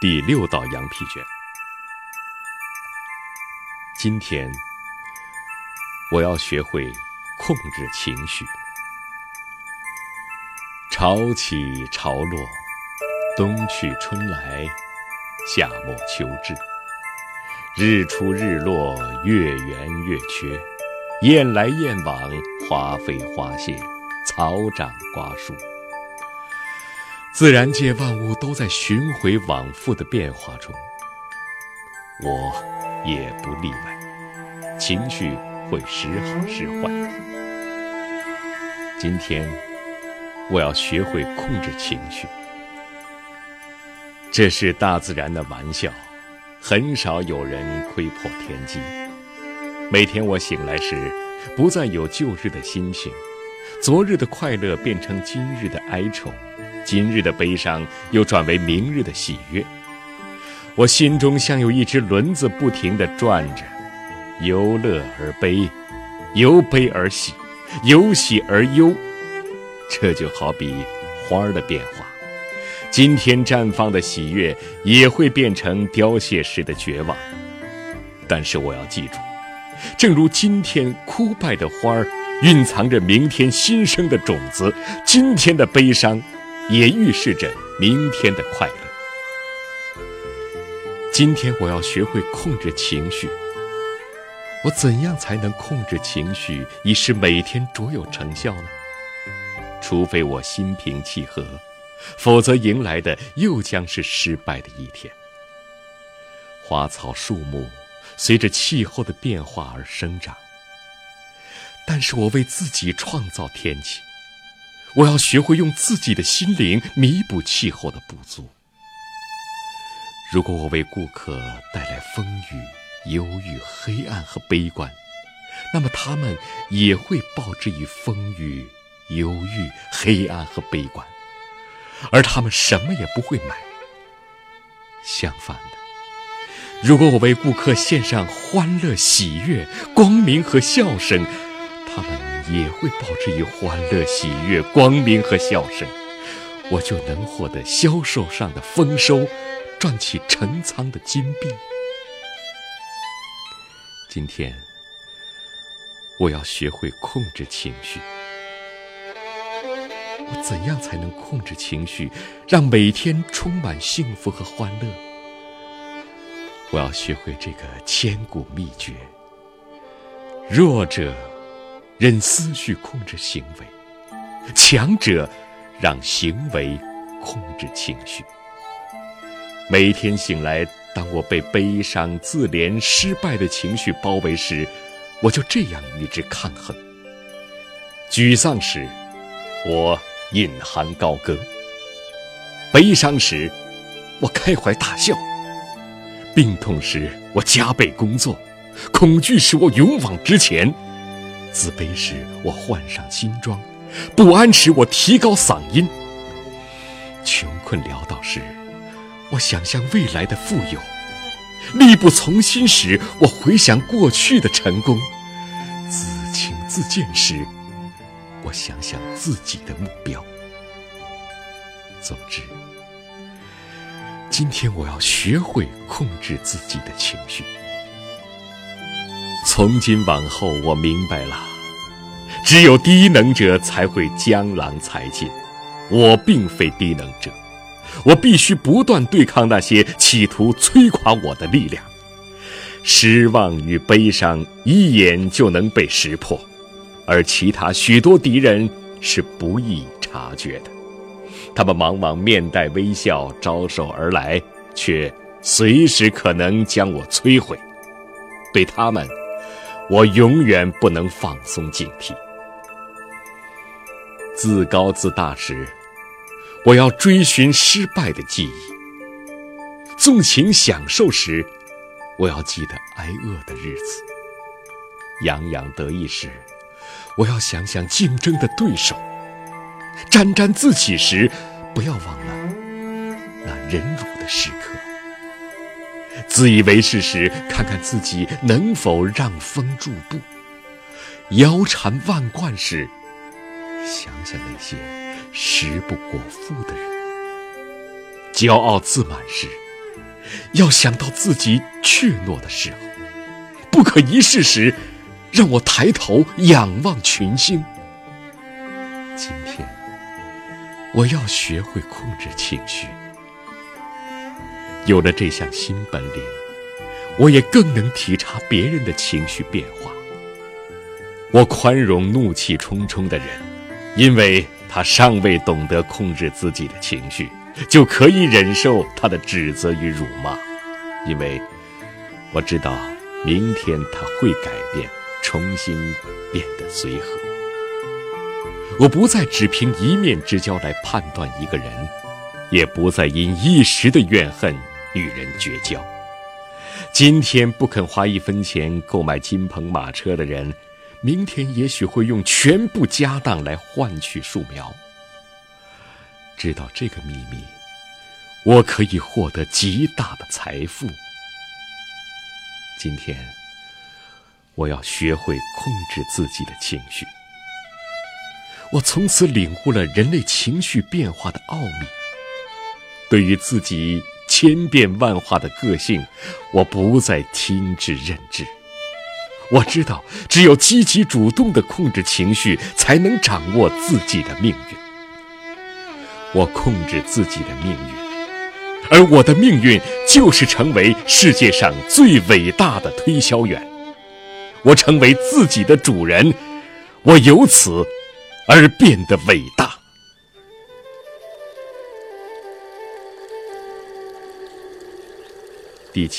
第六道羊皮卷。今天，我要学会控制情绪。潮起潮落，冬去春来，夏末秋至，日出日落，月圆月缺，雁来雁往，花飞花谢，草长瓜熟。自然界万物都在循回往复的变化中，我也不例外。情绪会时好时坏。今天，我要学会控制情绪。这是大自然的玩笑，很少有人窥破天机。每天我醒来时，不再有旧日的心情，昨日的快乐变成今日的哀愁。今日的悲伤又转为明日的喜悦，我心中像有一只轮子不停地转着，由乐而悲，由悲而喜，由喜而忧。这就好比花儿的变化，今天绽放的喜悦也会变成凋谢时的绝望。但是我要记住，正如今天枯败的花儿蕴藏着明天新生的种子，今天的悲伤。也预示着明天的快乐。今天我要学会控制情绪。我怎样才能控制情绪，以使每天卓有成效呢？除非我心平气和，否则迎来的又将是失败的一天。花草树木随着气候的变化而生长，但是我为自己创造天气。我要学会用自己的心灵弥补气候的不足。如果我为顾客带来风雨、忧郁、黑暗和悲观，那么他们也会报之以风雨、忧郁、黑暗和悲观，而他们什么也不会买。相反的，如果我为顾客献上欢乐、喜悦、光明和笑声，他们。也会报之以欢乐、喜悦、光明和笑声，我就能获得销售上的丰收，赚起成仓的金币。今天，我要学会控制情绪。我怎样才能控制情绪，让每天充满幸福和欢乐？我要学会这个千古秘诀：弱者。任思绪控制行为，强者让行为控制情绪。每天醒来，当我被悲伤、自怜、失败的情绪包围时，我就这样与之抗衡。沮丧时，我引吭高歌；悲伤时，我开怀大笑；病痛时，我加倍工作；恐惧使，我勇往直前。自卑时，我换上新装；不安时，我提高嗓音；穷困潦倒时，我想象未来的富有；力不从心时，我回想过去的成功；自轻自贱时，我想想自己的目标。总之，今天我要学会控制自己的情绪。从今往后，我明白了，只有低能者才会江郎才尽。我并非低能者，我必须不断对抗那些企图摧垮我的力量。失望与悲伤一眼就能被识破，而其他许多敌人是不易察觉的。他们往往面带微笑招手而来，却随时可能将我摧毁。对他们。我永远不能放松警惕。自高自大时，我要追寻失败的记忆；纵情享受时，我要记得挨饿的日子；洋洋得意时，我要想想竞争的对手；沾沾自喜时，不要忘了那忍辱的时刻。自以为是时，看看自己能否让风驻步；腰缠万贯时，想想那些食不果腹的人；骄傲自满时，要想到自己怯懦的时候，不可一世时，让我抬头仰望群星。今天，我要学会控制情绪。有了这项新本领，我也更能体察别人的情绪变化。我宽容怒气冲冲的人，因为他尚未懂得控制自己的情绪。就可以忍受他的指责与辱骂，因为我知道明天他会改变，重新变得随和。我不再只凭一面之交来判断一个人，也不再因一时的怨恨与人绝交。今天不肯花一分钱购买金鹏马车的人，明天也许会用全部家当来换取树苗。知道这个秘密，我可以获得极大的财富。今天，我要学会控制自己的情绪。我从此领悟了人类情绪变化的奥秘。对于自己千变万化的个性，我不再听之任之。我知道，只有积极主动的控制情绪，才能掌握自己的命运。我控制自己的命运，而我的命运就是成为世界上最伟大的推销员。我成为自己的主人，我由此而变得伟大。第七。